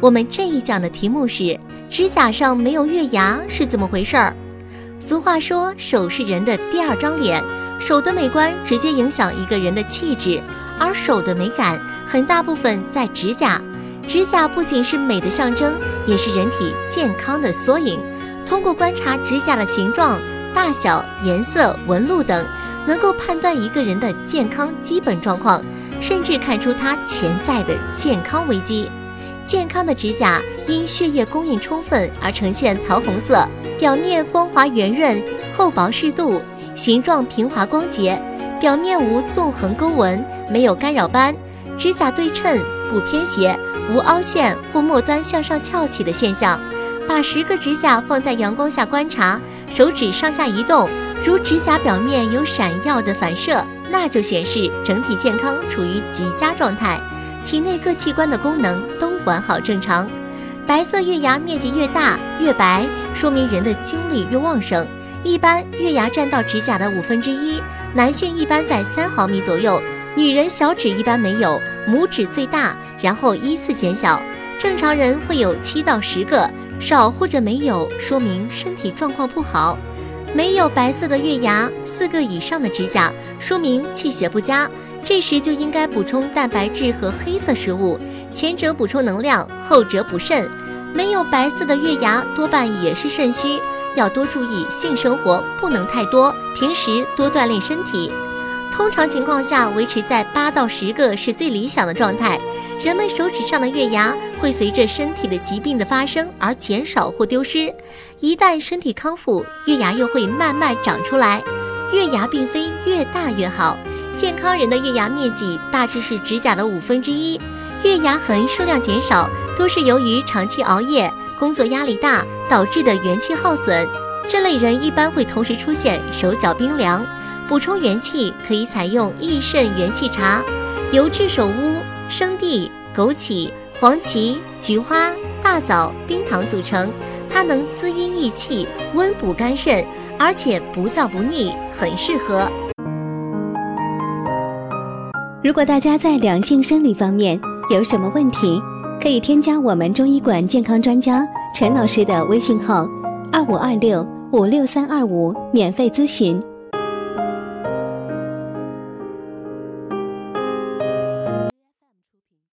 我们这一讲的题目是：指甲上没有月牙是怎么回事儿？俗话说，手是人的第二张脸，手的美观直接影响一个人的气质，而手的美感很大部分在指甲。指甲不仅是美的象征，也是人体健康的缩影。通过观察指甲的形状、大小、颜色、纹路等，能够判断一个人的健康基本状况，甚至看出他潜在的健康危机。健康的指甲因血液供应充分而呈现桃红色，表面光滑圆润，厚薄适度，形状平滑光洁，表面无纵横沟纹，没有干扰斑，指甲对称不偏斜，无凹陷或末端向上翘起的现象。把十个指甲放在阳光下观察，手指上下移动，如指甲表面有闪耀的反射，那就显示整体健康处于极佳状态。体内各器官的功能都完好正常，白色月牙面积越大越白，说明人的精力越旺盛。一般月牙占到指甲的五分之一，男性一般在三毫米左右，女人小指一般没有，拇指最大，然后依次减小。正常人会有七到十个，少或者没有，说明身体状况不好。没有白色的月牙，四个以上的指甲，说明气血不佳。这时就应该补充蛋白质和黑色食物，前者补充能量，后者补肾。没有白色的月牙，多半也是肾虚，要多注意性生活不能太多，平时多锻炼身体。通常情况下，维持在八到十个是最理想的状态。人们手指上的月牙会随着身体的疾病的发生而减少或丢失，一旦身体康复，月牙又会慢慢长出来。月牙并非越大越好。健康人的月牙面积大致是指甲的五分之一，月牙痕数量减少，多是由于长期熬夜、工作压力大导致的元气耗损。这类人一般会同时出现手脚冰凉。补充元气可以采用益肾元气茶，由炙手乌、生地、枸杞、黄芪、菊花、大枣、冰糖组成，它能滋阴益气、温补肝肾，而且不燥不腻，很适合。如果大家在两性生理方面有什么问题，可以添加我们中医馆健康专家陈老师的微信号：二五二六五六三二五，免费咨询。